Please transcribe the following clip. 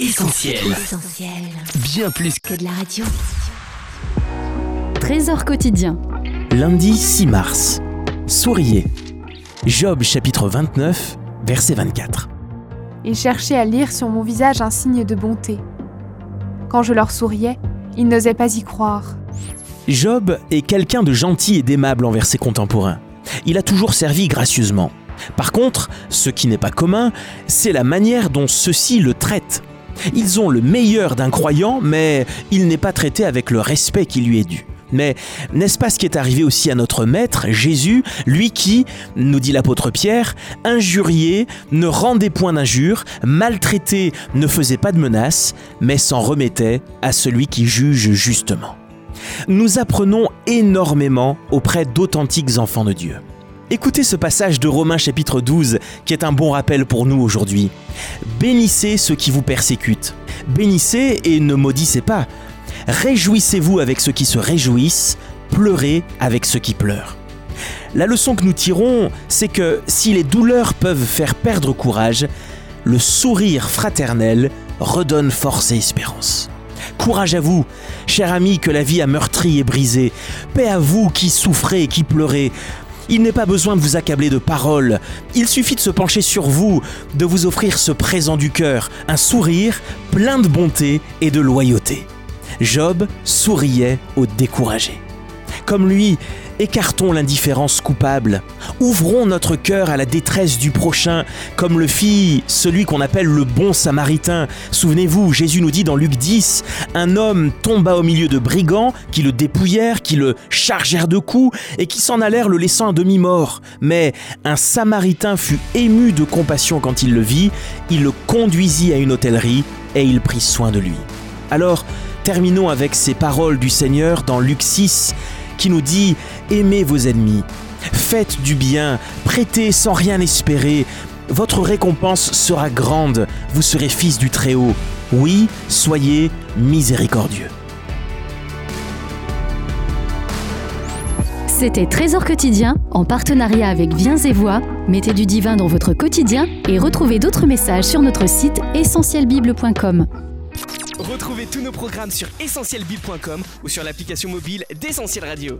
Essentiel. Bien plus que de la radio. Trésor quotidien. Lundi 6 mars. Souriez. Job chapitre 29, verset 24. Ils cherchaient à lire sur mon visage un signe de bonté. Quand je leur souriais, ils n'osaient pas y croire. Job est quelqu'un de gentil et d'aimable envers ses contemporains. Il a toujours servi gracieusement. Par contre, ce qui n'est pas commun, c'est la manière dont ceux-ci le traitent. Ils ont le meilleur d'un croyant, mais il n'est pas traité avec le respect qui lui est dû. Mais n'est-ce pas ce qui est arrivé aussi à notre Maître, Jésus, lui qui, nous dit l'apôtre Pierre, injurié, ne rendait point d'injures, maltraité, ne faisait pas de menaces, mais s'en remettait à celui qui juge justement. Nous apprenons énormément auprès d'authentiques enfants de Dieu. Écoutez ce passage de Romains chapitre 12 qui est un bon rappel pour nous aujourd'hui. Bénissez ceux qui vous persécutent. Bénissez et ne maudissez pas. Réjouissez-vous avec ceux qui se réjouissent, pleurez avec ceux qui pleurent. La leçon que nous tirons, c'est que si les douleurs peuvent faire perdre courage, le sourire fraternel redonne force et espérance. Courage à vous, cher ami que la vie a meurtri et brisé. Paix à vous qui souffrez et qui pleurez. Il n'est pas besoin de vous accabler de paroles, il suffit de se pencher sur vous, de vous offrir ce présent du cœur, un sourire plein de bonté et de loyauté. Job souriait aux découragés. Comme lui, écartons l'indifférence coupable, ouvrons notre cœur à la détresse du prochain, comme le fit celui qu'on appelle le bon samaritain. Souvenez-vous, Jésus nous dit dans Luc 10, un homme tomba au milieu de brigands qui le dépouillèrent, qui le chargèrent de coups et qui s'en allèrent le laissant à demi-mort. Mais un samaritain fut ému de compassion quand il le vit, il le conduisit à une hôtellerie et il prit soin de lui. Alors, terminons avec ces paroles du Seigneur dans Luc 6 qui nous dit Aimez vos ennemis, faites du bien, prêtez sans rien espérer, votre récompense sera grande, vous serez fils du Très-Haut. Oui, soyez miséricordieux. C'était Trésor quotidien en partenariat avec Viens Voix. Mettez du divin dans votre quotidien et retrouvez d'autres messages sur notre site essentielbible.com. Retrouvez tous nos programmes sur essentielbible.com ou sur l'application mobile d'Essentiel Radio.